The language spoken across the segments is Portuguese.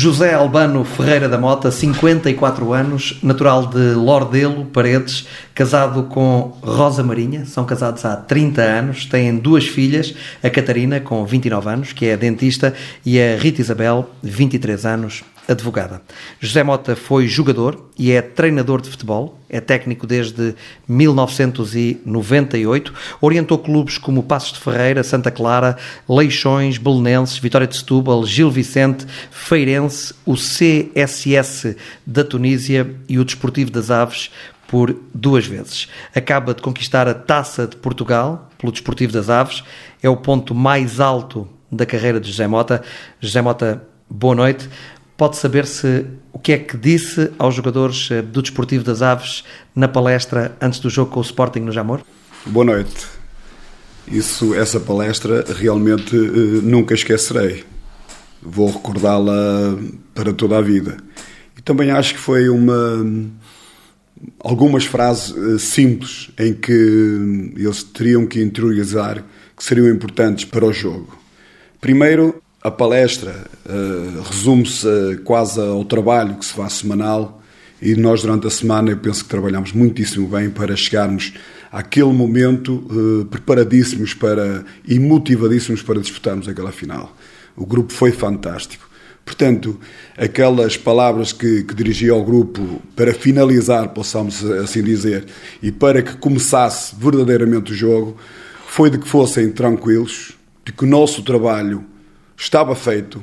José Albano Ferreira da Mota, 54 anos, natural de Lordelo, Paredes, casado com Rosa Marinha, são casados há 30 anos, têm duas filhas, a Catarina, com 29 anos, que é dentista, e a Rita Isabel, 23 anos, advogada. José Mota foi jogador e é treinador de futebol, é técnico desde 1998, orientou clubes como Passos de Ferreira, Santa Clara, Leixões, Belenenses, Vitória de Setúbal, Gil Vicente, Feirense, o CSS da Tunísia e o Desportivo das Aves por duas vezes. Acaba de conquistar a Taça de Portugal pelo Desportivo das Aves, é o ponto mais alto da carreira de José Mota. José Mota, boa noite. Pode saber-se o que é que disse aos jogadores eh, do Desportivo das Aves na palestra antes do jogo com o Sporting no Jamor? Boa noite. Isso, essa palestra realmente uh, nunca esquecerei. Vou recordá-la para toda a vida. E também acho que foi uma algumas frases uh, simples em que eles teriam que interiorizar que seriam importantes para o jogo. Primeiro, a palestra uh, resume-se quase ao trabalho que se faz semanal e nós durante a semana eu penso que trabalhamos muitíssimo bem para chegarmos àquele momento uh, preparadíssimos para e motivadíssimos para disputarmos aquela final. O grupo foi fantástico. Portanto, aquelas palavras que, que dirigi ao grupo para finalizar, possamos assim dizer, e para que começasse verdadeiramente o jogo, foi de que fossem tranquilos, de que o nosso trabalho estava feito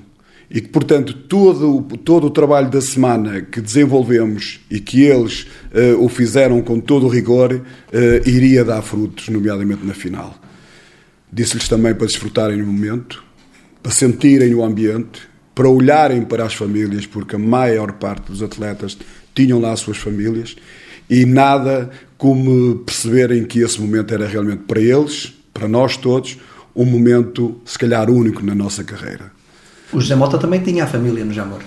e que, portanto, todo, todo o trabalho da semana que desenvolvemos e que eles uh, o fizeram com todo o rigor uh, iria dar frutos, nomeadamente na final. Disse-lhes também para desfrutarem no momento, para sentirem o ambiente, para olharem para as famílias, porque a maior parte dos atletas tinham lá as suas famílias, e nada como perceberem que esse momento era realmente para eles, para nós todos, um momento, se calhar, único na nossa carreira. O José Mota também tinha a família no Jamor.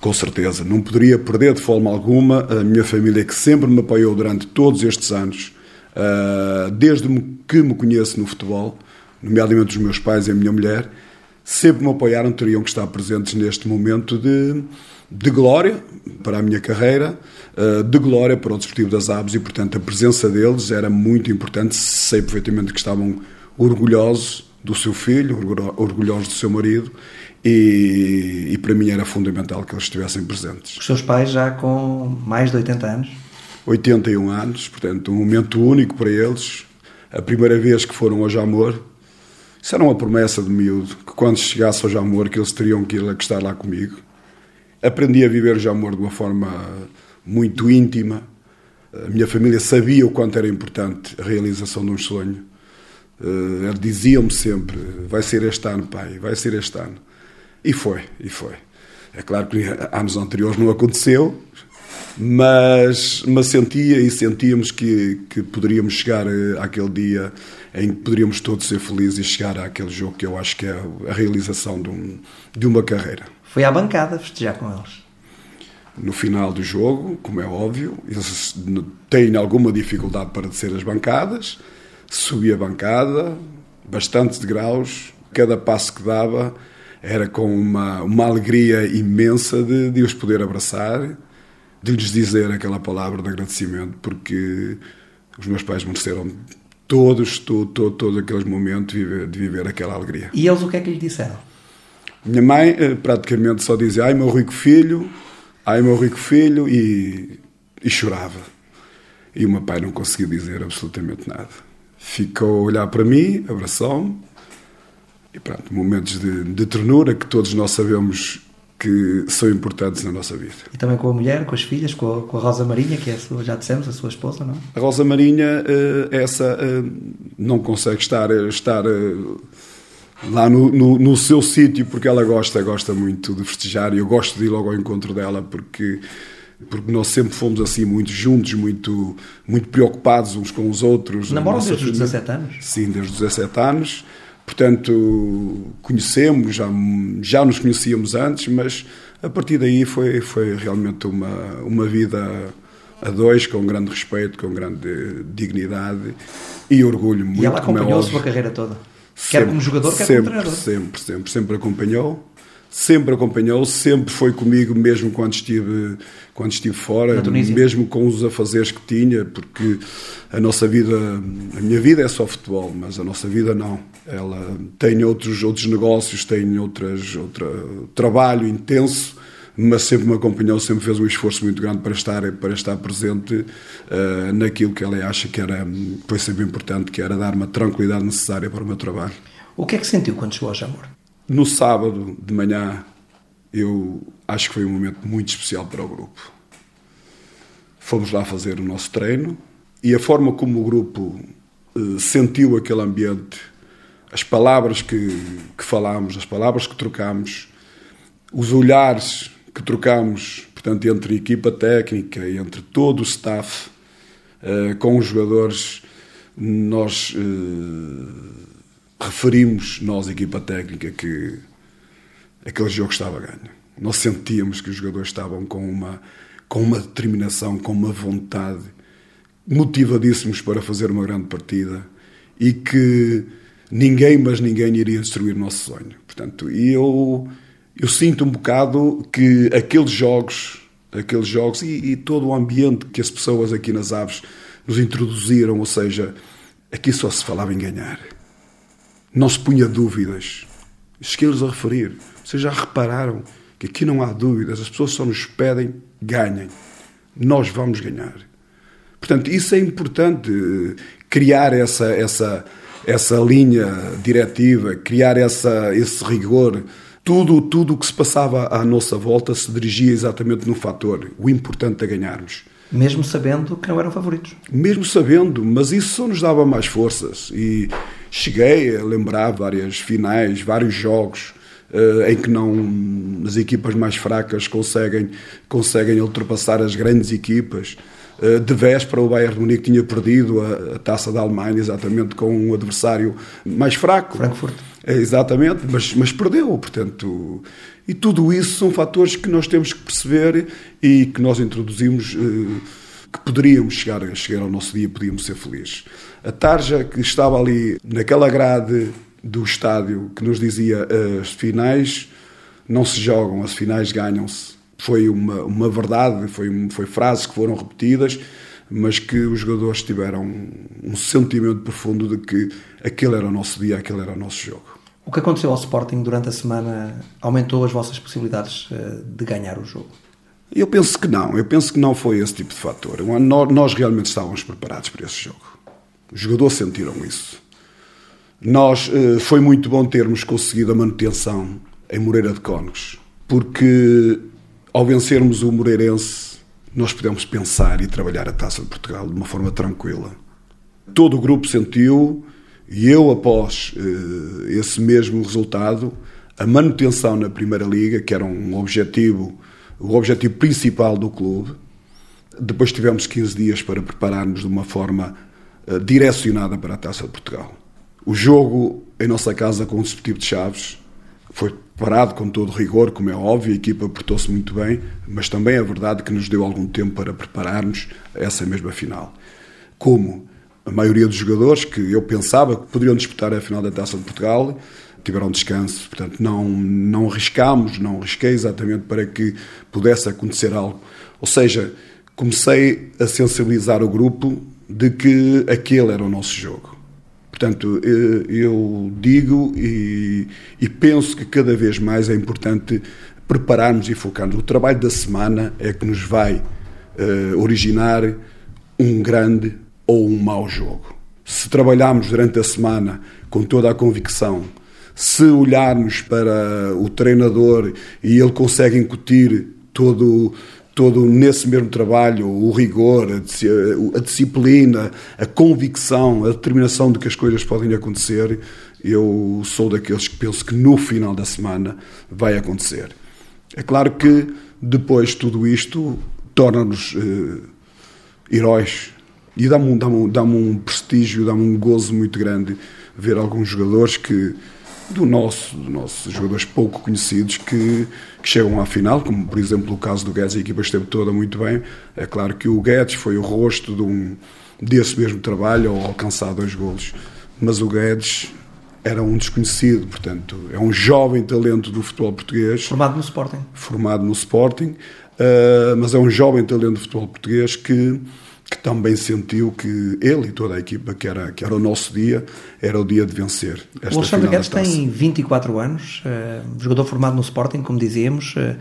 Com certeza. Não poderia perder de forma alguma a minha família que sempre me apoiou durante todos estes anos, ah, desde que me conheço no futebol, nomeadamente os meus pais e a minha mulher, sempre me apoiaram, teriam que estar presentes neste momento de, de glória para a minha carreira, ah, de glória para o Desportivo das Aves e, portanto, a presença deles era muito importante. Sei perfeitamente que estavam orgulhosos do seu filho, orgulhosos do seu marido, e, e, para mim era fundamental que eles estivessem presentes. Os seus pais já com mais de 80 anos? 81 anos, portanto, um momento único para eles. A primeira vez que foram ao Jamor, isso era uma promessa de miúdo, que quando chegasse ao Jamor, que eles teriam que ir estar lá comigo. Aprendi a viver o Jamor de uma forma muito íntima. A minha família sabia o quanto era importante a realização de um sonho Uh, Diziam-me sempre: vai ser este ano, pai, vai ser este ano. E foi, e foi. É claro que anos anteriores não aconteceu, mas, mas sentia e sentíamos que, que poderíamos chegar uh, àquele dia em que poderíamos todos ser felizes e chegar àquele jogo que eu acho que é a realização de, um, de uma carreira. Foi à bancada festejar com eles? No final do jogo, como é óbvio, eles têm alguma dificuldade para descer as bancadas subi a bancada, bastantes degraus, cada passo que dava era com uma, uma alegria imensa de, de os poder abraçar, de lhes dizer aquela palavra de agradecimento, porque os meus pais mereceram todos, todo, todo, todos aqueles momentos de viver, de viver aquela alegria. E eles o que é que lhe disseram? Minha mãe eh, praticamente só dizia ai meu rico filho, ai meu rico filho e, e chorava. E o meu pai não conseguia dizer absolutamente nada ficou a olhar para mim, abraçou-me e pronto, momentos de, de ternura que todos nós sabemos que são importantes na nossa vida. E também com a mulher, com as filhas, com a, com a Rosa Marinha, que é a sua, já dissemos, a sua esposa, não? A Rosa Marinha, eh, essa eh, não consegue estar, estar eh, lá no, no, no seu sítio porque ela gosta, gosta muito de festejar e eu gosto de ir logo ao encontro dela porque porque nós sempre fomos assim muito juntos, muito, muito preocupados uns com os outros. Namoram desde os 17 anos? Sim, desde os 17 anos. Portanto, conhecemos, já, já nos conhecíamos antes, mas a partir daí foi, foi realmente uma, uma vida a dois, com grande respeito, com grande dignidade e orgulho muito. E ela é acompanhou a sua carreira toda? Sempre, quer como jogador, quer sempre, como treinador? Sempre, sempre, sempre acompanhou sempre acompanhou, sempre foi comigo, mesmo quando estive, quando estive fora, mesmo com os afazeres que tinha, porque a nossa vida, a minha vida é só futebol, mas a nossa vida não. Ela tem outros, outros negócios, tem outras, outro trabalho intenso, mas sempre me acompanhou, sempre fez um esforço muito grande para estar, para estar presente uh, naquilo que ela acha que era, foi sempre importante, que era dar-me a tranquilidade necessária para o meu trabalho. O que é que sentiu quando chegou ao Jamor? No sábado de manhã, eu acho que foi um momento muito especial para o grupo. Fomos lá fazer o nosso treino e a forma como o grupo uh, sentiu aquele ambiente, as palavras que, que falámos, as palavras que trocámos, os olhares que trocámos, portanto, entre a equipa técnica e entre todo o staff, uh, com os jogadores, nós uh, referimos, nós, equipa técnica, que aquele jogo estava ganho. Nós sentíamos que os jogadores estavam com uma, com uma determinação, com uma vontade, motivadíssimos para fazer uma grande partida e que ninguém, mas ninguém iria destruir o nosso sonho. Portanto, eu, eu sinto um bocado que aqueles jogos, aqueles jogos e, e todo o ambiente que as pessoas aqui nas Aves nos introduziram, ou seja, aqui só se falava em ganhar não se punha dúvidas. Esqueles a referir. Vocês já repararam que aqui não há dúvidas, as pessoas só nos pedem ganhem. Nós vamos ganhar. Portanto, isso é importante, criar essa, essa, essa linha diretiva, criar essa, esse rigor. Tudo tudo o que se passava à nossa volta se dirigia exatamente no fator. O importante é ganharmos. Mesmo sabendo que não eram favoritos. Mesmo sabendo, mas isso só nos dava mais forças. E cheguei a lembrar várias finais, vários jogos uh, em que não as equipas mais fracas conseguem, conseguem ultrapassar as grandes equipas. Uh, de véspera, o Bayern Munique tinha perdido a, a, taça da Alemanha exatamente com um adversário mais fraco. Frankfurt. É, exatamente, mas, mas perdeu, portanto. E tudo isso são fatores que nós temos que perceber e que nós introduzimos uh, que poderíamos chegar, chegar ao nosso dia, podíamos ser felizes. A tarja que estava ali naquela grade do estádio que nos dizia as finais não se jogam, as finais ganham-se. Foi uma, uma verdade, foi, foi frases que foram repetidas, mas que os jogadores tiveram um sentimento profundo de que aquele era o nosso dia, aquele era o nosso jogo. O que aconteceu ao Sporting durante a semana aumentou as vossas possibilidades eh, de ganhar o jogo? Eu penso que não. Eu penso que não foi esse tipo de fator. Nós realmente estávamos preparados para esse jogo. Os jogadores sentiram isso. Nós eh, foi muito bom termos conseguido a manutenção em Moreira de Cónegos, porque ao vencermos o Moreirense, nós pudemos pensar e trabalhar a Taça de Portugal de uma forma tranquila. Todo o grupo sentiu e eu, após uh, esse mesmo resultado, a manutenção na Primeira Liga, que era um objetivo, o objetivo principal do clube, depois tivemos 15 dias para prepararmos de uma forma uh, direcionada para a Taça de Portugal. O jogo em nossa casa com o Desportivo de Chaves foi preparado com todo rigor, como é óbvio, a equipa portou-se muito bem, mas também é verdade que nos deu algum tempo para prepararmos essa mesma final. Como? a maioria dos jogadores que eu pensava que poderiam disputar a final da Taça de Portugal tiveram descanso, portanto não não arriscámos, não arrisquei exatamente para que pudesse acontecer algo. Ou seja, comecei a sensibilizar o grupo de que aquele era o nosso jogo. Portanto, eh, eu digo e, e penso que cada vez mais é importante prepararmos e focarmos. O trabalho da semana é que nos vai uh, originar um grande ou um mau jogo. Se trabalharmos durante a semana com toda a convicção, se olharmos para o treinador e ele consegue incutir todo todo nesse mesmo trabalho, o rigor, a disciplina, a convicção, a determinação de que as coisas podem acontecer, eu sou daqueles que penso que no final da semana vai acontecer. É claro que depois tudo isto torna-nos eh, heróis e dá-me um, dá dá um prestígio, dá-me um gozo muito grande ver alguns jogadores que do nosso, do nosso jogadores pouco conhecidos que, que, chegam à final, como por exemplo o caso do Guedes, a equipa esteve toda muito bem. É claro que o Guedes foi o rosto de um, desse mesmo trabalho ao alcançar dois golos, mas o Guedes era um desconhecido, portanto, é um jovem talento do futebol português. Formado no Sporting. Formado no Sporting, uh, mas é um jovem talento do futebol português que, que também sentiu que ele e toda a equipa, que era, que era o nosso dia, era o dia de vencer. Esta o Alexandre Guedes tem 24 anos, uh, jogador formado no Sporting, como dizíamos. Uh,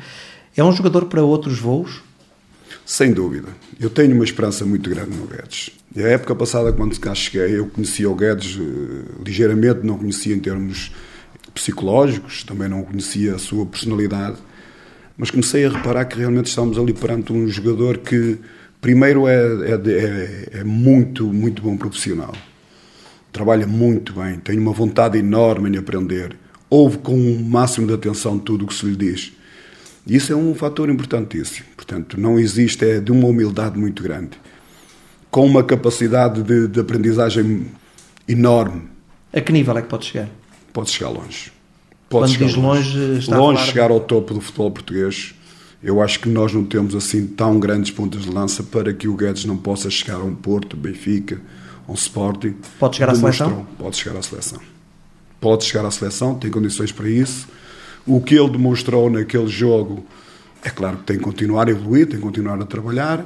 é um jogador para outros voos? Sem dúvida. Eu tenho uma esperança muito grande no Guedes. E a época passada, quando cá cheguei, eu conhecia o Guedes uh, ligeiramente, não conhecia em termos psicológicos, também não conhecia a sua personalidade, mas comecei a reparar que realmente estávamos ali perante um jogador que, primeiro, é, é, é, é muito, muito bom profissional. Trabalha muito bem, tem uma vontade enorme em aprender, ouve com o máximo de atenção tudo o que se lhe diz. Isso é um fator importantíssimo. Portanto, não existe, é de uma humildade muito grande, com uma capacidade de, de aprendizagem enorme. A que nível é que pode chegar? Pode chegar longe. Pode Quando chegar diz longe, longe, longe chegar ao topo do futebol português. Eu acho que nós não temos assim tão grandes pontas de lança para que o Guedes não possa chegar a um Porto, Benfica, um Sporting. Pode chegar à seleção? Pode chegar à seleção. Pode chegar à seleção, tem condições para isso o que ele demonstrou naquele jogo, é claro que tem que continuar a evoluir, tem que continuar a trabalhar,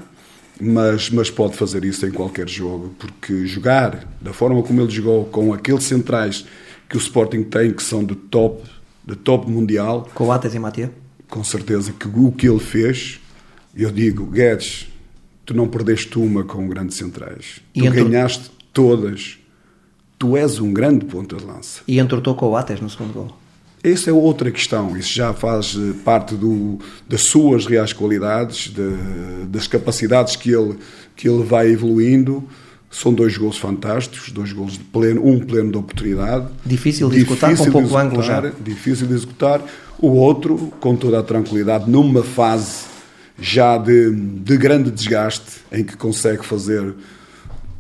mas, mas pode fazer isso em qualquer jogo, porque jogar da forma como ele jogou, com aqueles centrais que o Sporting tem, que são de top, de top mundial. Com Ates e Matia? Com certeza que o que ele fez, eu digo, Guedes, tu não perdeste uma com grandes centrais. E tu ganhaste todas. Tu és um grande ponta de lança. E entortou com o Ates no segundo gol. Essa é outra questão, isso já faz eh, parte do, das suas reais qualidades, de, das capacidades que ele, que ele vai evoluindo. São dois gols fantásticos, dois gols de pleno, um pleno de oportunidade. Difícil de executar, com pouco ângulo já. Difícil de executar. O outro, com toda a tranquilidade, numa fase já de, de grande desgaste, em que consegue fazer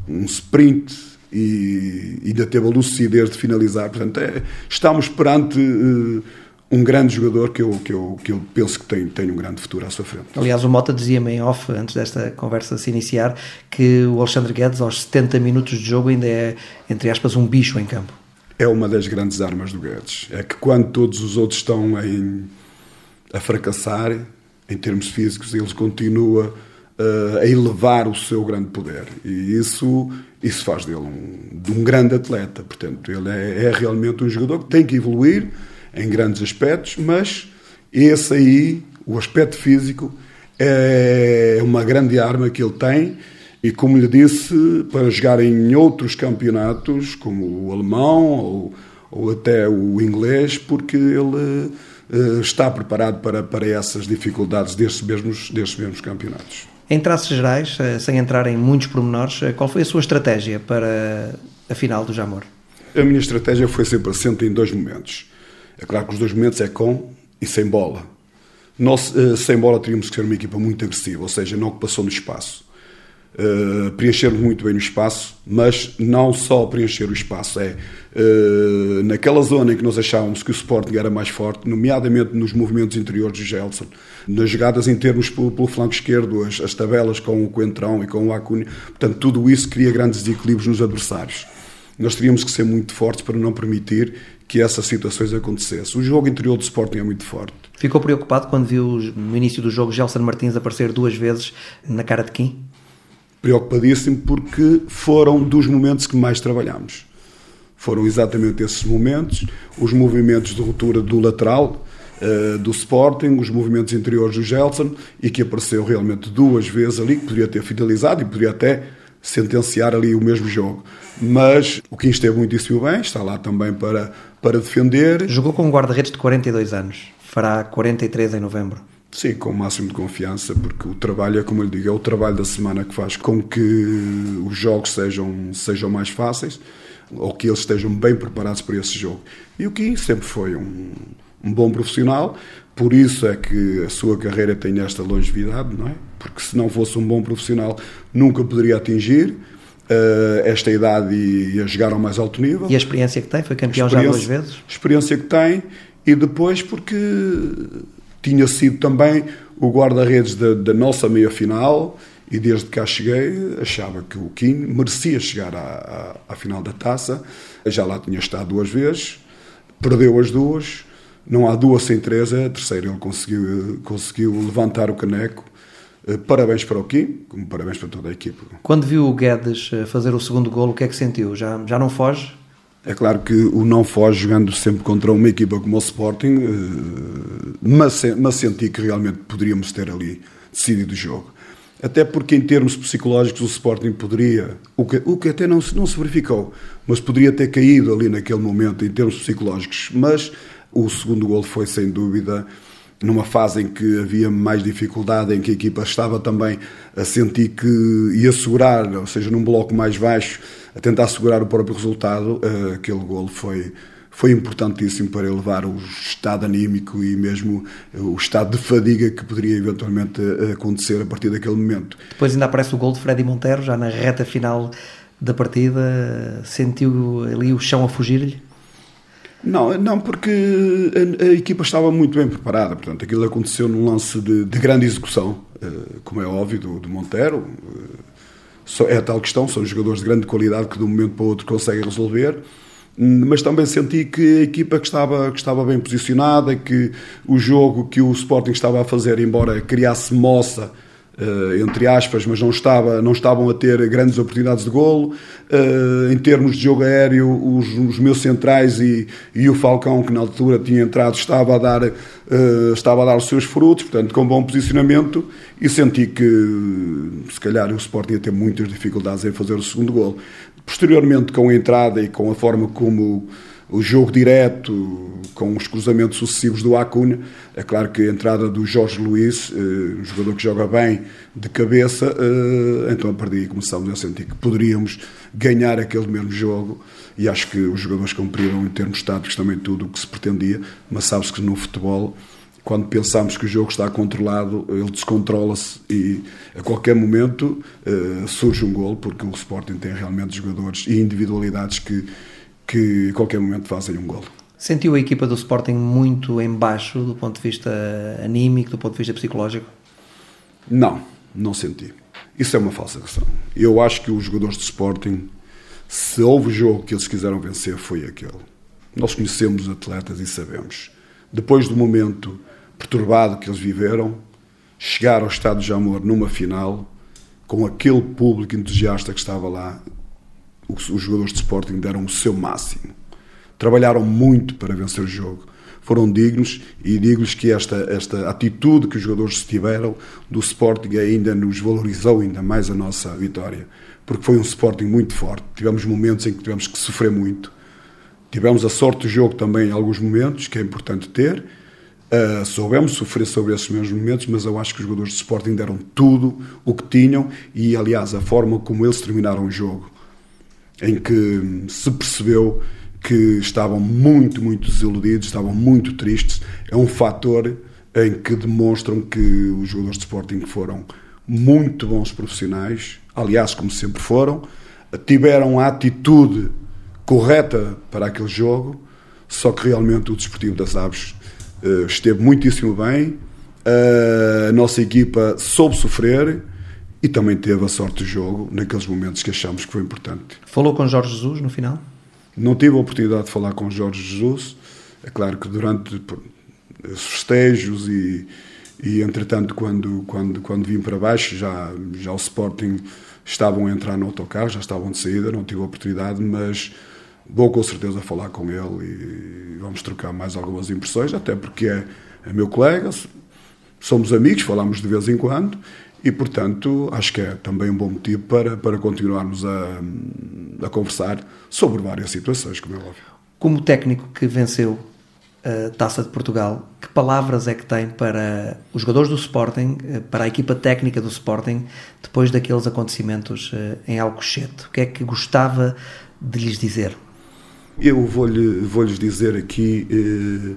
um sprint e ainda teve a lucidez de finalizar. Portanto, é, estamos perante uh, um grande jogador que eu, que eu, que eu penso que tem, tem um grande futuro à sua frente. Aliás, o Mota dizia-me em off, antes desta conversa se iniciar, que o Alexandre Guedes, aos 70 minutos de jogo, ainda é, entre aspas, um bicho em campo. É uma das grandes armas do Guedes. É que quando todos os outros estão em, a fracassar, em termos físicos, ele continua uh, a elevar o seu grande poder. E isso isso faz dele um, de um grande atleta. Portanto, ele é, é, realmente um jogador que tem que evoluir em grandes aspectos, mas esse aí, o aspecto físico, é uma grande arma que ele tem. E como lhe disse, para jogar em outros campeonatos, como o alemão ou, ou até o inglês, porque ele uh, está preparado para, para essas dificuldades destes mesmos, destes mesmos campeonatos. Em traços gerais, eh, sem entrar em muitos pormenores, eh, qual foi a sua estratégia para a final do Jamor? A minha estratégia foi sempre assente em dois momentos. É claro que os dois momentos é com e sem bola. Nós, eh, sem bola, teríamos que ser uma equipa muito agressiva, ou seja, não que passou no espaço. Uh, preenchermos muito bem o espaço, mas não só preencher o espaço, é uh, naquela zona em que nós achávamos que o Sporting era mais forte, nomeadamente nos movimentos interiores do Gelson, nas jogadas em termos pelo, pelo flanco esquerdo, as, as, tabelas com o Coentrão e com o Acunha, portanto, tudo isso cria grandes desequilíbrios nos adversários. Nós teríamos que ser muito fortes para não permitir que essas situações acontecessem. O jogo interior do Sporting é muito forte. Ficou preocupado quando viu no início do jogo Gelson Martins aparecer duas vezes na cara de Kim? preocupadíssimo porque foram dos momentos que mais trabalhamos. Foram exatamente esses momentos, os movimentos de ruptura do lateral, uh, do Sporting, os movimentos interiores do Gelson, e que apareceu realmente duas vezes ali, que poderia ter finalizado e poderia até sentenciar ali o mesmo jogo. Mas o Kim esteve muitíssimo bem, está lá também para, para defender. Jogou com um guarda-redes de 42 anos, fará 43 em novembro. Sim, com o máximo de confiança, porque o trabalho é, como eu lhe digo, é o trabalho da semana que faz com que os jogos sejam, sejam mais fáceis ou que eles estejam bem preparados para esse jogo. E o Kim sempre foi um, um bom profissional, por isso é que a sua carreira tem esta longevidade, não é? Porque se não fosse um bom profissional, nunca poderia atingir uh, esta idade e, e a jogar ao mais alto nível. E a experiência que tem? Foi campeão já duas vezes? Experiência que tem e depois porque tinha sido também o guarda-redes da, da, nossa meia-final e desde que cá cheguei achava que o Kim merecia chegar à, à, à final da taça. Já lá tinha estado duas vezes, perdeu as duas, não há duas sem três, a terceira ele conseguiu, conseguiu levantar o caneco. Eh, parabéns para o Kim, como parabéns para toda a equipe. Quando viu o Guedes eh, fazer o segundo golo, o que é que sentiu? Já, já não foge? É claro que o não foge jogando sempre contra uma equipa como o Sporting, eh, mas, mas senti que realmente poderíamos ter ali decidido o jogo. Até porque, em termos psicológicos, o Sporting poderia, o que, o que até não se, não se verificou, mas poderia ter caído ali naquele momento, em termos psicológicos. Mas o segundo gol foi, sem dúvida, numa fase em que havia mais dificuldade, em que a equipa estava também a sentir que ia segurar, ou seja, num bloco mais baixo, a tentar segurar o próprio resultado, eh, aquele gol foi foi importantíssimo para elevar o estado anímico e mesmo o estado de fadiga que poderia eventualmente eh, acontecer a partir daquele momento. Depois ainda aparece o gol de Freddy Monteiro, já na reta final da partida. Sentiu ali o chão a fugir-lhe? Não, não, porque a, a, equipa estava muito bem preparada. Portanto, aquilo aconteceu num lance de, de grande execução, eh, como é óbvio, do, do Monteiro. Eh, é a tal questão, são jogadores de grande qualidade que de um momento para o outro conseguem resolver mas também senti que a equipa que estava, que estava bem posicionada, que o jogo que o Sporting estava a fazer, embora criasse moça, Uh, entre aspas, mas não, estava, não estavam a ter grandes oportunidades de golo. Uh, em termos de jogo aéreo, os, os, meus centrais e, e o Falcão, que na altura tinha entrado, estava a, dar, uh, estava a dar os seus frutos, portanto, com bom posicionamento, e senti que se calhar o Sporting ia ter muitas dificuldades em fazer o segundo golo. Posteriormente, com a entrada e com a forma como o jogo direto, com os cruzamentos sucessivos do Acuna, é claro que a entrada do Jorge Luís, eh, um jogador que joga bem de cabeça, eh, então a partir daí começámos a sentir que poderíamos ganhar aquele mesmo jogo. E acho que os jogadores cumpriram em termos táticos também tudo o que se pretendia, mas sabe-se que no futebol quando pensamos que o jogo está controlado, ele descontrola-se e a qualquer momento uh, surge um gol, porque o Sporting tem realmente jogadores e individualidades que, que a qualquer momento fazem um gol. Sentiu a equipa do Sporting muito em baixo do ponto de vista anímico, do ponto de vista psicológico? Não, não senti. Isso é uma falsa questão. Eu acho que os jogadores do Sporting, se houve jogo que eles quiseram vencer, foi aquele. Nós conhecemos os atletas e sabemos. Depois do momento perturbado que eles viveram, chegar ao estado de amor numa final, com aquele público entusiasta que estava lá, os, jogadores de Sporting deram o seu máximo. Trabalharam muito para vencer o jogo. Foram dignos e digo-lhes que esta, esta atitude que os jogadores tiveram do Sporting ainda nos valorizou ainda mais a nossa vitória. Porque foi um Sporting muito forte. Tivemos momentos em que tivemos que sofrer muito. Tivemos a sorte do jogo também em alguns momentos, que é importante ter, Uh, soubemos sofrer sobre esses mesmos momentos, mas eu acho que os jogadores de Sporting deram tudo o que tinham e, aliás, a forma como eles terminaram o jogo, em que se percebeu que estavam muito, muito desiludidos, estavam muito tristes, é um fator em que demonstram que os jogadores de Sporting foram muito bons profissionais, aliás, como sempre foram, tiveram a atitude correta para aquele jogo, só que realmente o Desportivo das Aves uh, esteve muitíssimo bem, a nossa equipa soube sofrer e também teve a sorte do jogo naqueles momentos que achamos que foi importante. Falou com Jorge Jesus no final? Não tive a oportunidade de falar com Jorge Jesus. É claro que durante os festejos e, e entretanto quando, quando, quando vim para baixo já, já o Sporting estavam a entrar no autocarro, já estavam de saída, não tive a oportunidade, mas vou com certeza falar com ele e vamos trocar mais algumas impressões, até porque é, é meu colega, somos amigos, falamos de vez em quando e, portanto, acho que é também um bom motivo para, para continuarmos a, a conversar sobre várias situações, como é óbvio. Como técnico que venceu a Taça de Portugal, que palavras é que tem para os jogadores do Sporting, para a equipa técnica do Sporting, depois daqueles acontecimentos eh, em Alcochete? O que é que gostava de lhes dizer? Eu vou-lhes vou dizer aqui, eh,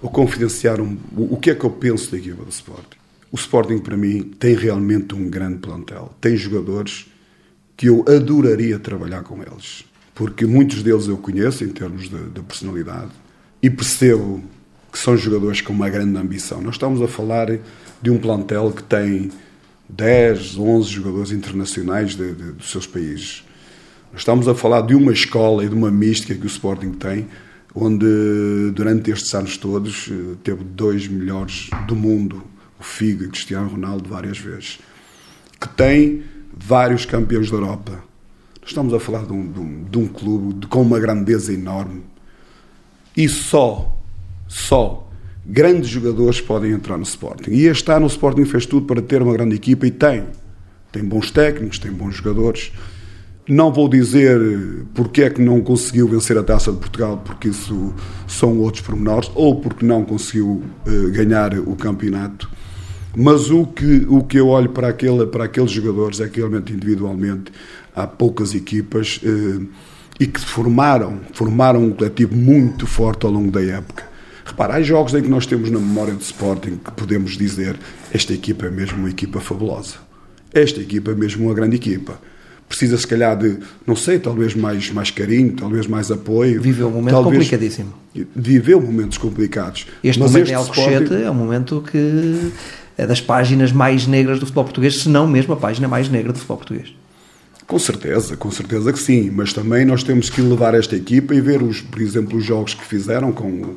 ou confidenciar um, o, o que é que eu penso da equipa do Sporting. O Sporting, para mim, tem realmente um grande plantel. Tem jogadores que eu adoraria trabalhar com eles. Porque muitos deles eu conheço em termos de, de personalidade e percebo que são jogadores com uma grande ambição. Nós estamos a falar de um plantel que tem 10, 11 jogadores internacionais de, de, dos seus países. Estamos a falar de uma escola e de uma mística que o Sporting tem, onde durante estes anos todos eh, teve dois melhores do mundo, Figo e Cristiano Ronaldo, várias vezes, que tem vários campeões da Europa. Estamos a falar de um, de um, de um clube de, com uma grandeza enorme. E só, só grandes jogadores podem entrar no Sporting. E este ano o Sporting fez tudo para ter uma grande equipa e tem. Tem bons técnicos, tem bons jogadores. Não vou dizer porque é que não conseguiu vencer a Taça de Portugal, porque isso são outros pormenores, ou porque não conseguiu uh, ganhar o campeonato. Mas o que, o que eu olho para, aquele, para aqueles jogadores é que realmente individualmente há poucas equipas uh, e que formaram, formaram um coletivo muito forte ao longo da época. Repara, há jogos em que nós temos na memória de Sporting que podemos dizer esta equipa é mesmo uma equipa fabulosa. Esta equipa é mesmo uma grande equipa precisa se calhar de, não sei, talvez mais, mais carinho, talvez mais apoio. Viveu um momento talvez, complicadíssimo. Viveu momentos complicados. Este Mas momento este é Alcochete Sporting... é um momento que das páginas mais negras do futebol português, se não mesmo a página mais negra do futebol português. Com certeza, com certeza que sim, mas também nós temos que levar esta equipa e ver, os, por exemplo, os jogos que fizeram com,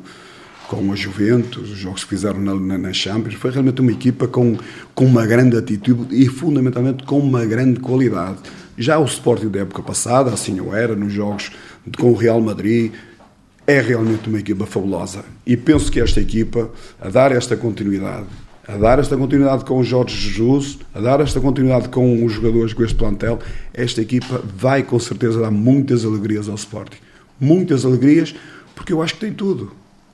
com a Juventus, os jogos que fizeram na, na, na Champions, foi realmente uma equipa com, com uma grande atitude e fundamentalmente com uma grande qualidade. Já o Sporting da época passada, assim o era, nos jogos com o Real Madrid, é realmente uma equipa fabulosa. E penso que esta equipa, a dar esta continuidade, a dar esta continuidade com o Jorge Jesus, a dar esta continuidade com os jogadores com este plantel, esta equipa vai com certeza dar muitas alegrias ao Sporting. Muitas alegrias, porque eu acho que tem tudo.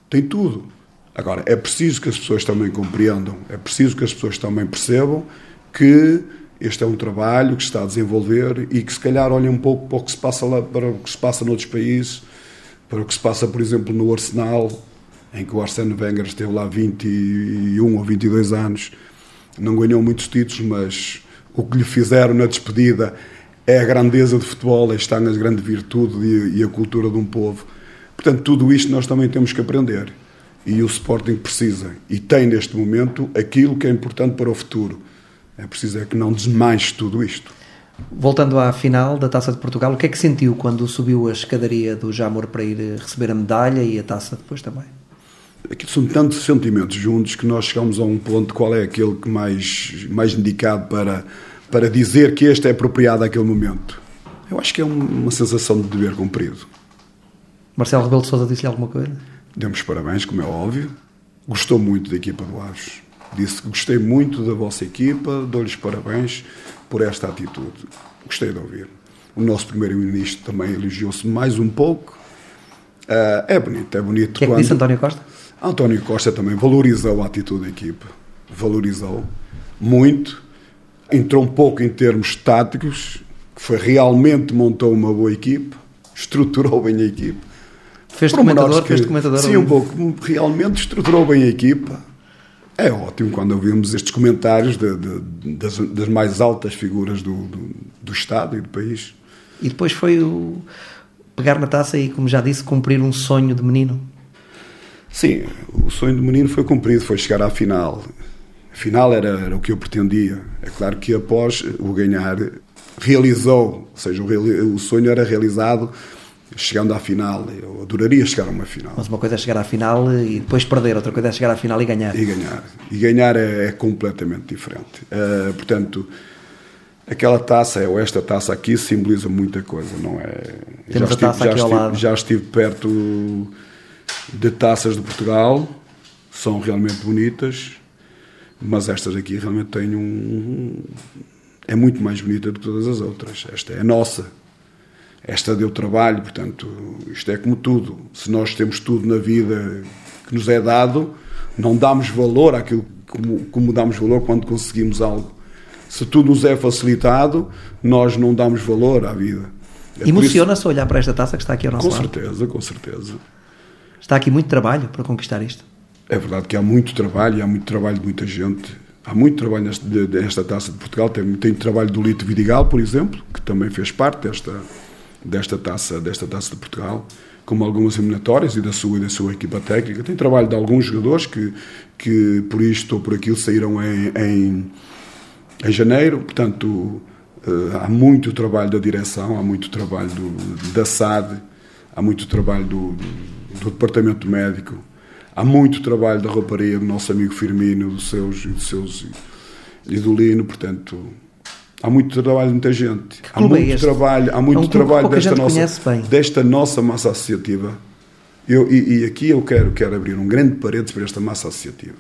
Tem tudo. Agora, é preciso que as pessoas também compreendam, é preciso que as pessoas também percebam que este é um trabalho que se está a desenvolver e que se calhar olhem um pouco para o que se passa lá, para o que se passa noutros países, para o que se passa, por exemplo, no Arsenal, em que o Arsene Wenger esteve lá 21 ou 22 anos, não ganhou muitos títulos, mas o que lhe fizeram na despedida é a grandeza do futebol, está na grande virtude e a cultura de um povo. Portanto, tudo isto nós também temos que aprender. E o Sporting precisa e tem neste momento aquilo que é importante para o futuro é preciso é que não desmanche tudo isto. Voltando à final da Taça de Portugal, o que é que sentiu quando subiu a escadaria do Jamor para ir receber a medalha e a taça depois também? Aqui são tantos sentimentos juntos que nós chegamos a um ponto qual é aquele que mais, mais indicado para, para dizer que este é apropriado àquele momento. Eu acho que é uma sensação de dever cumprido. Marcelo Rebelo de Sousa disse-lhe alguma coisa? Demos parabéns, como é óbvio. Gostou muito da equipa do Aves Disse que gostei muito da vossa equipa, dou-lhes parabéns por esta atitude. Gostei de ouvir. O nosso primeiro-ministro também elogiou-se mais um pouco. Uh, é bonito, é bonito. O que é que quando... disse António Costa? António Costa também valorizou a atitude da equipa. Valorizou muito. Entrou um pouco em termos táticos, que foi realmente montou uma boa equipa, estruturou bem a equipa. Fez comentador, que, fez comentador. Sim, um pouco. Realmente estruturou bem a equipa é ótimo quando ouvimos estes comentários de, de, das, das, mais altas figuras do, do, do, Estado e do país. E depois foi o pegar na taça e, como já disse, cumprir um sonho de menino. Sim, o sonho de menino foi cumprido, foi chegar à final. A final era, era o que eu pretendia. É claro que após o ganhar, realizou, ou seja, o, o sonho era realizado chegando à final. Eu adoraria chegar a uma final. Mas uma coisa é chegar à final e depois perder, outra coisa é chegar à final e ganhar. E ganhar. E ganhar é, é completamente diferente. Uh, portanto, aquela taça, ou esta taça aqui, simboliza muita coisa, não é? Temos já a taça estive, aqui já ao estive, lado. Já estive perto de taças de Portugal, são realmente bonitas, mas estas aqui realmente têm um. É muito mais bonita do que todas as outras. Esta é a nossa esta deu trabalho, portanto, isto é como tudo. Se nós temos tudo na vida que nos é dado, não damos valor àquilo como, como damos valor quando conseguimos algo. Se tudo nos é facilitado, nós não damos valor à vida. É Emociona-se olhar para esta taça que está aqui ao nosso com lado? Com certeza, com certeza. Está aqui muito trabalho para conquistar isto? É verdade que há muito trabalho, há muito trabalho de muita gente. Há muito trabalho nesta, nesta taça de Portugal. Tem, tem trabalho do Lito Vidigal, por exemplo, que também fez parte desta, desta taça, desta taça de Portugal, como algumas eliminatórias e da sua e da sua equipa técnica. Tem trabalho de alguns jogadores que, que por isto ou por aquilo saíram em, em, em janeiro, portanto, eh, há muito trabalho da direção, há muito trabalho do, da SAD, há muito trabalho do, do, departamento médico, há muito trabalho da rouparia do nosso amigo Firmino, dos seus, dos seus e do Lino, portanto, há muito trabalho de muita gente. Há é muito trabalho, há muito é um trabalho desta nossa, desta nossa massa associativa. Eu, e, e, aqui eu quero, quero abrir um grande parênteses para esta massa associativa.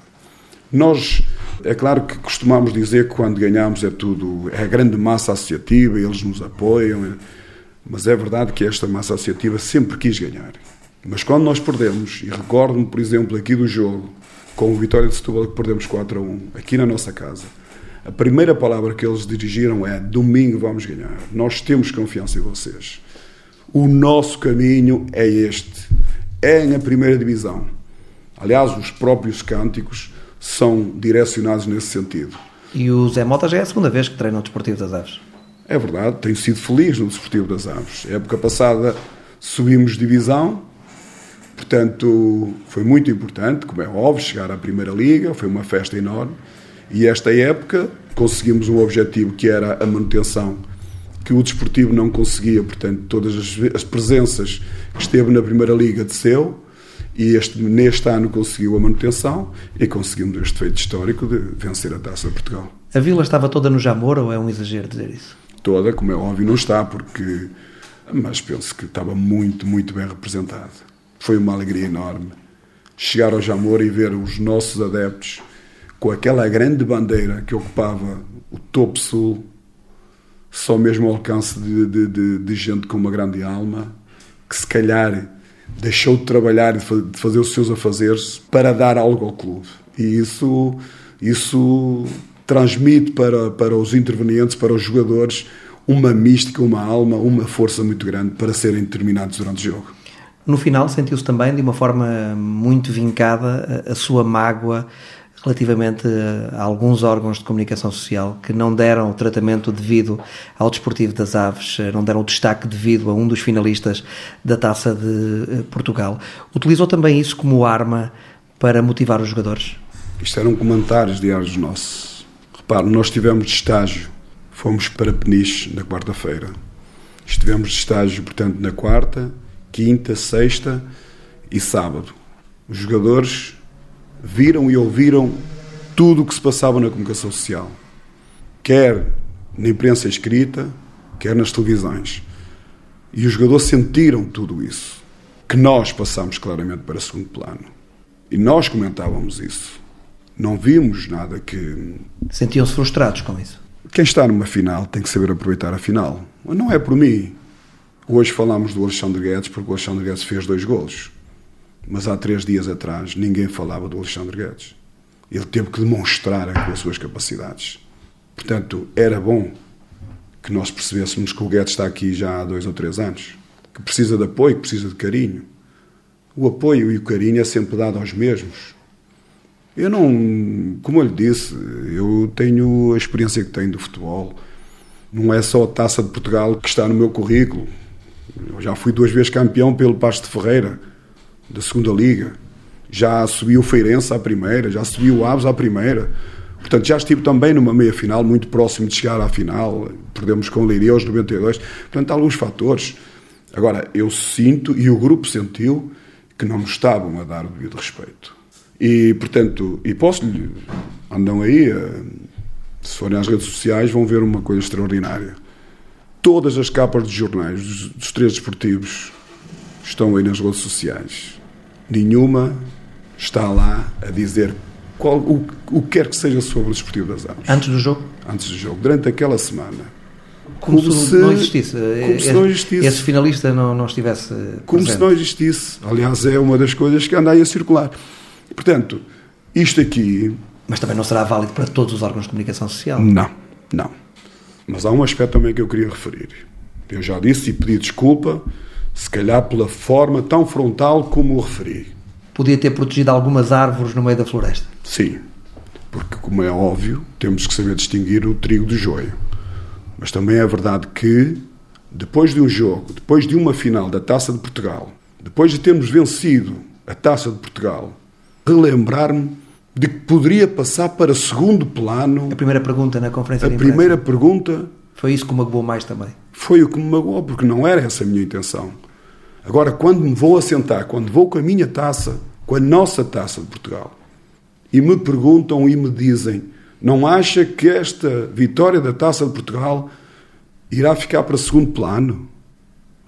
Nós, é claro que costumamos dizer que quando ganhamos é tudo, é a grande massa associativa, eles nos apoiam, mas é verdade que esta massa associativa sempre quis ganhar. Mas quando nós perdemos, e recordo-me, por exemplo, aqui do jogo, com o Vitória de Setúbal, que perdemos 4 a 1, aqui na nossa casa, a primeira palavra que eles dirigiram é: domingo vamos ganhar. Nós temos confiança em vocês. O nosso caminho é este. É na primeira divisão. Aliás, os próprios cânticos são direcionados nesse sentido. E o Zé Mota já é a segunda vez que treina o Desportivo das Aves. É verdade, tenho sido feliz no Desportivo das Aves. A época passada subimos divisão, portanto foi muito importante, como é óbvio, chegar à Primeira Liga, foi uma festa enorme. E esta época conseguimos um objetivo que era a manutenção, que o Desportivo não conseguia, portanto, todas as, as presenças que esteve na Primeira Liga desceu, e este, neste ano conseguiu a manutenção e conseguimos este feito histórico de vencer a Taça de Portugal. A vila estava toda no Jamor ou é um exagero dizer isso? Toda, como é óbvio, não está, porque. Mas penso que estava muito, muito bem representado. Foi uma alegria enorme chegar ao Jamor e ver os nossos adeptos com aquela grande bandeira que ocupava o topo sul, só mesmo ao alcance de, de, de, de gente com uma grande alma, que se calhar deixou de trabalhar de fazer os seus afazeres para dar algo ao clube. E isso, isso transmite para, para os intervenientes, para os jogadores, uma mística, uma alma, uma força muito grande para serem determinados durante o jogo. No final, sentiu-se também, de uma forma muito vincada, a sua mágoa relativamente a alguns órgãos de comunicação social que não deram o tratamento devido ao Desportivo das Aves, não deram o destaque devido a um dos finalistas da Taça de eh, Portugal. Utilizou também isso como arma para motivar os jogadores? Isto eram comentários diários nossos. Repare, nós tivemos de estágio, fomos para Peniche na quarta-feira. Estivemos de estágio, portanto, na quarta, quinta, sexta e sábado. Os jogadores viram e ouviram tudo o que se passava na comunicação social, quer na imprensa escrita, quer nas televisões. E os jogadores sentiram tudo isso, que nós passamos claramente para segundo plano. E nós comentávamos isso. Não vimos nada que. Sentiam-se frustrados com isso? Quem está numa final tem que saber aproveitar a final. Não é por mim. Hoje falamos do Alexandre Guedes porque o Alexandre Guedes fez dois golos. Mas há três dias atrás ninguém falava do Alexandre Guedes. Ele teve que demonstrar as suas capacidades. Portanto, era bom que nós percebêssemos que o Guedes está aqui já há dois ou três anos, que precisa de apoio, que precisa de carinho. O apoio e o carinho é sempre dado aos mesmos. Eu não, como eu lhe disse, eu tenho a experiência que tenho do futebol. Não é só a taça de Portugal que está no meu currículo. Eu já fui duas vezes campeão pelo Pasto de Ferreira da segunda liga. Já subiu o Feirense à primeira, já subiu o Aves à primeira. Portanto, já estive também numa meia final, muito próximo de chegar à final. Perdemos com o Leiria aos 92. Portanto, há alguns fatores. Agora, eu sinto, e o grupo sentiu, que não nos estavam a dar o devido respeito. E, portanto, e posso-lhe, andam aí, eh, se forem às redes sociais, vão ver uma coisa extraordinária. Todas as capas dos jornais, dos, dos três desportivos, estão aí nas redes sociais. Nenhuma está lá a dizer qual, o, o que quer que seja sobre o Desportivo das Aves. Antes do jogo? Antes do jogo, durante aquela semana. Como, como se, se, não existisse. Como se não existisse. Esse finalista não, não estivesse. Como presente. se não existisse. Aliás, é uma das coisas que anda aí a circular. Portanto, isto aqui. Mas também não será válido para todos os órgãos de comunicação social? Não, não. Mas há um aspecto também que eu queria referir. Eu já disse e pedi desculpa se calhar pela forma tão frontal como o referi. Podia ter protegido algumas árvores no meio da floresta? Sim, porque, como é óbvio, temos que saber distinguir o trigo do joio. Mas também é verdade que, depois de um jogo, depois de uma final da Taça de Portugal, depois de termos vencido a Taça de Portugal, relembrar-me de que poderia passar para segundo plano. A primeira pergunta na conferência A de imprensa. primeira pergunta Foi isso que o magoou mais também. foi o que me magoou, porque não era essa a minha intenção. Agora, quando me vou assentar, quando vou com a minha taça, com a nossa taça de Portugal, e me perguntam e me dizem: não acha que esta vitória da taça de Portugal irá ficar para segundo plano?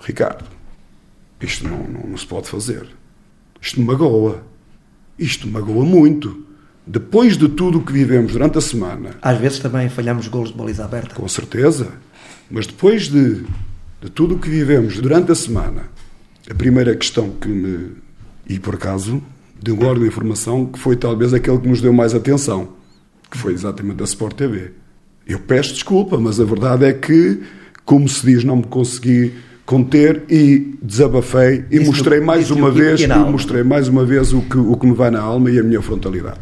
Ricardo, isto não, não, não se pode fazer. Isto me magoa. Isto me magoa muito. Depois de tudo o que vivemos durante a semana, Às vezes também falhamos golos de baliza aberta. com certeza. Mas depois de, de tudo o que vivemos durante a semana, a primeira questão que me. E por acaso, deu ordem de informação que foi talvez aquele que nos deu mais atenção, que foi exatamente da Sport TV. Eu peço desculpa, mas a verdade é que, como se diz, não me consegui conter e desabafei e Disse-lhe- mostrei mais disse-lhe uma vez, e mostrei mais uma vez o que, o que me vai na alma e a minha frontalidade.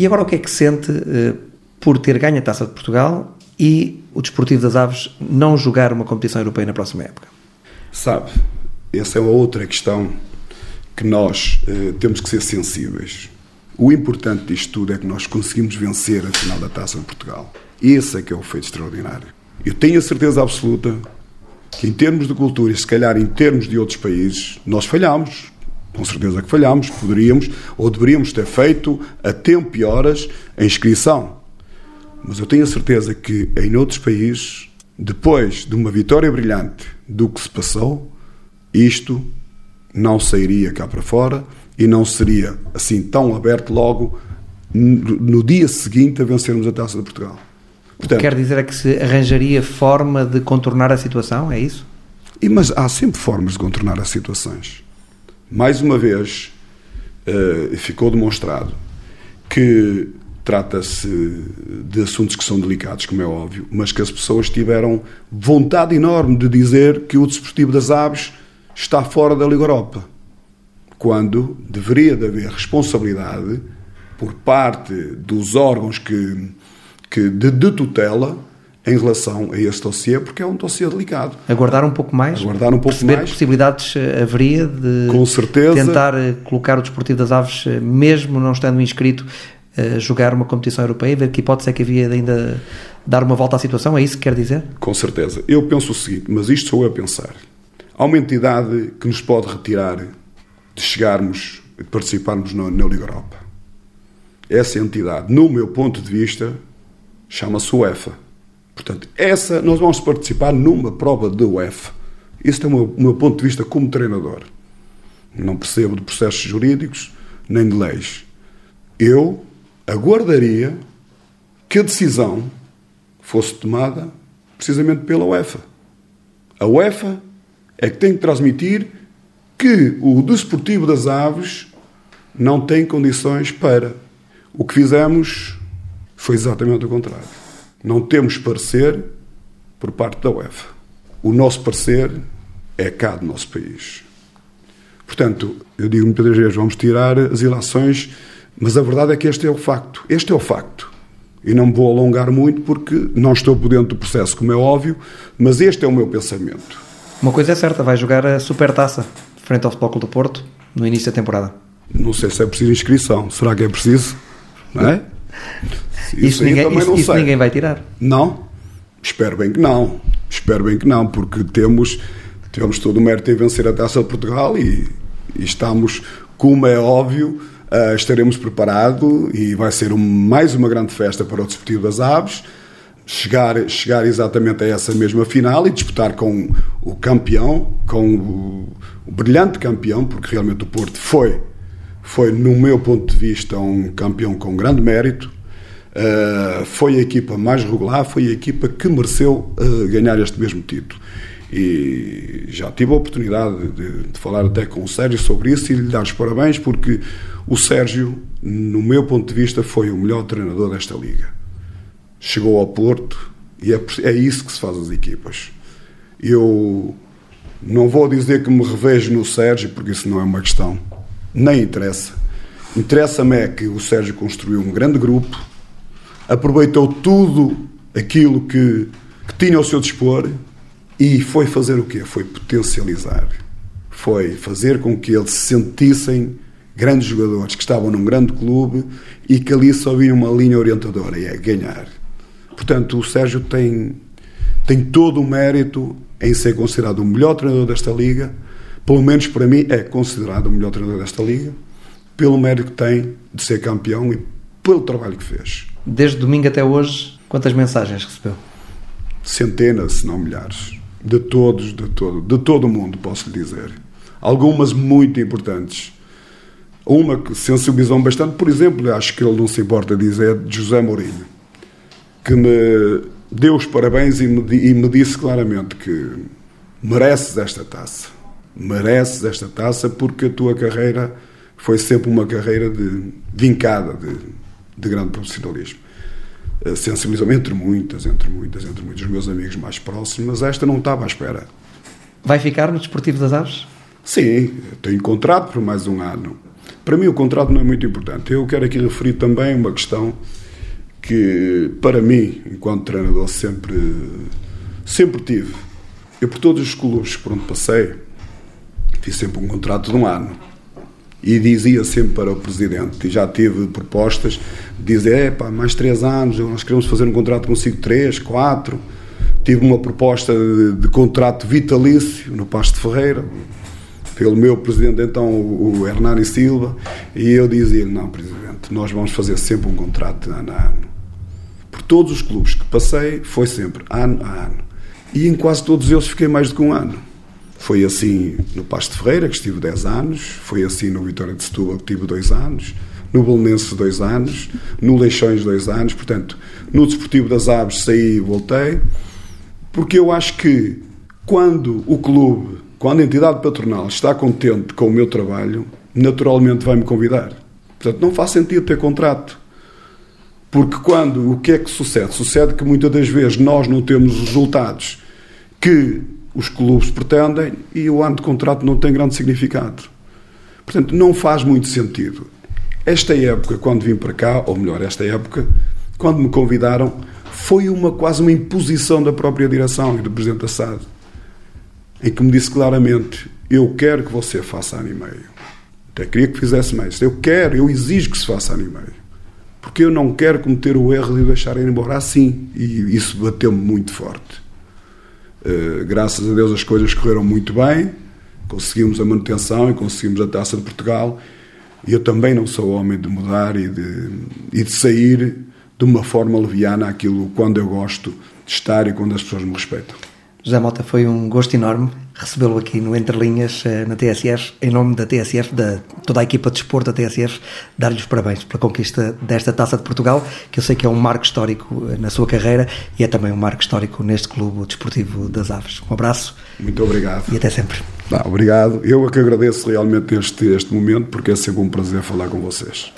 E agora o que é que sente eh, por ter ganho a Taça de Portugal e o Desportivo das Aves não jogar uma competição europeia na próxima época? Sabe, essa é uma outra questão que nós eh, temos que ser sensíveis. O importante disto tudo é que nós conseguimos vencer a final da Taça de Portugal. Esse é que é o feito extraordinário. Eu tenho a certeza absoluta que em termos de cultura e se calhar em termos de outros países, nós falhámos. Com certeza que falhámos, poderíamos ou deveríamos ter feito a tempo e horas a inscrição. Mas eu tenho a certeza que em outros países, depois de uma vitória brilhante do que se passou, isto não sairia cá para fora e não seria assim tão aberto logo no dia seguinte a vencermos a Taça de Portugal. Portanto, Quer dizer é que se arranjaria forma de contornar a situação, é isso? E, mas há sempre formas de contornar as situações. Mais uma vez, eh, ficou demonstrado que trata-se de assuntos que são delicados, como é óbvio, mas que as pessoas tiveram vontade enorme de dizer que o Desportivo das Aves está fora da Liga Europa. Quando deveria de haver responsabilidade por parte dos órgãos que, que de, de tutela em relação a esse dossiê, porque é um dossiê delicado. Aguardar um pouco mais? Aguardar um pouco perceber mais. que possibilidades eh, haveria de Com certeza. tentar eh, colocar o Desportivo das Aves, eh, mesmo não estando inscrito, a jogar uma competição europeia, ver que hipótese é que havia de ainda dar uma volta à situação, é isso que quer dizer? Com certeza. Eu penso o seguinte, mas isto sou eu a pensar. Há uma entidade que nos pode retirar de chegarmos, de participarmos na, na Liga Europa. Essa entidade, no meu ponto de vista, chama-se UEFA. Portanto, essa, nós vamos participar numa prova de UEFA. Esse é o meu, meu ponto de vista como treinador. Não percebo de processos jurídicos nem de leis. Eu aguardaria que a decisão fosse tomada precisamente pela UEFA. A UEFA é que tem que transmitir que o Desportivo das Aves não tem condições para. O que fizemos foi exatamente o contrário. Não temos parecer por parte da UEFA. O nosso parecer é cá do nosso país. Portanto, eu digo muitas vezes, vamos tirar as ilações, mas a verdade é que este é o facto. Este é o facto. E não me vou alongar muito porque não estou por dentro do processo, como é óbvio, mas este é o meu pensamento. Uma coisa é certa, vai jogar a Supertaça frente ao Futebol Clube do Porto no início da temporada. Não sei se é preciso inscrição. Será que é preciso? Não é? Isso, aí ninguém, isso- isso ninguém vai tirar. Não? Espero bem que não. Espero bem que não, porque temos, temos todo o mérito em vencer a Taça de Portugal e, e estamos, como é óbvio, ah, estaremos preparados e vai ser um- mais uma grande festa para o Desportivo das Aves. Chegar, chegar exatamente a essa mesma final e disputar com o campeão, com o, o brilhante campeão, porque realmente o Porto foi, foi, no meu ponto de vista, um campeão com grande mérito. Uh, foi a equipa mais regular, foi a equipa que mereceu uh, ganhar este mesmo título. E já tive a oportunidade de, de falar até com o Sérgio sobre isso e lhe dar os parabéns, porque o Sérgio, no meu ponto de vista, foi o melhor treinador desta liga. Chegou ao Porto e é, é isso que se faz as equipas. Eu não vou dizer que me revejo no Sérgio, porque isso não é uma questão. Nem interessa. Interessa-me é que o Sérgio construiu um grande grupo, aproveitou tudo aquilo que, que tinha ao seu dispor e foi fazer o quê? Foi potencializar. Foi fazer com que eles se sentissem grandes jogadores que estavam num grande clube e que ali só havia uma linha orientadora, e é ganhar. Portanto, o Sérgio tem, tem todo o mérito em ser considerado o melhor treinador desta liga, pelo menos para mim é considerado o melhor treinador desta liga, pelo mérito que tem de ser campeão e pelo trabalho que fez. Desde domingo até hoje, quantas mensagens recebeu? Centenas, se não milhares. De todos, de todo, de todo o mundo, posso lhe dizer. Algumas muito importantes. Uma que sensibilizou-me bastante, por exemplo, acho que ele não se importa dizer, de José Mourinho, que me deu os parabéns e me, e me disse claramente que mereces esta taça. Mereces esta taça porque a tua carreira foi sempre uma carreira de vincada, de, de grande profissionalismo. Eh, sensibilizou-me entre muitas, entre muitas, entre muitos meus amigos mais próximos, mas esta não estava à espera. Vai ficar no Desportivo das Aves? Sim, tenho contrato por mais um ano. Para mim o contrato não é muito importante. Eu quero aqui referir também uma questão que, para mim, enquanto treinador, sempre, sempre tive. Eu, por todos os clubes por onde passei, fiz sempre um contrato de um ano e dizia sempre para o presidente, e já tive propostas, dizer, é pá, mais três anos, nós queremos fazer um contrato consigo três, quatro. Tive uma proposta de, de contrato vitalício no Pasto Ferreira, pelo meu presidente então, o, o Hernani Silva, e eu dizia não, presidente, nós vamos fazer sempre um contrato ano a ano. Por todos os clubes que passei, foi sempre ano a ano. E em quase todos eles fiquei mais do que um ano. Foi assim no Pasto Ferreira, que estive 10 anos, foi assim no Vitória de Setúbal, que tive 2 anos, no Belenense 2 anos, no Leixões 2 anos, portanto, no Desportivo das Aves saí e voltei, porque eu acho que quando o clube, quando a entidade patronal está contente com o meu trabalho, naturalmente vai-me convidar. Portanto, não faz sentido ter contrato. Porque quando, o que é que sucede? Sucede que muitas das vezes nós não temos os resultados que os clubes pretendem e o ano de contrato não tem grande significado. Portanto, não faz muito sentido. Esta época, quando vim para cá, ou melhor, esta época, quando me convidaram, foi uma quase uma imposição da própria direção e do Presidente Assad, em que me disse claramente: Eu quero que você faça ano e meio. Até queria que fizesse mais. Eu quero, eu exijo que se faça ano e meio. Porque eu não quero cometer o erro de deixar ir embora assim. E isso bateu-me muito forte. Eh, graças a Deus as coisas correram muito bem, conseguimos a manutenção e conseguimos a taça de Portugal. E eu também não sou homem de mudar e de, e de sair de uma forma leviana aquilo quando eu gosto de estar e quando as pessoas me respeitam. José Mota, foi um gosto enorme recebê-lo aqui no Entre Linhas, eh, na TSF, em nome da TSF, da toda a equipa de desporto da TSF, dar-lhe os parabéns pela conquista desta Taça de Portugal, que eu sei que é um marco histórico eh, na sua carreira e é também um marco histórico neste Clube Desportivo das Aves. Um abraço. Muito obrigado. E até sempre. Não, obrigado. Eu é que agradeço realmente este, este momento, porque é sempre um prazer falar com vocês.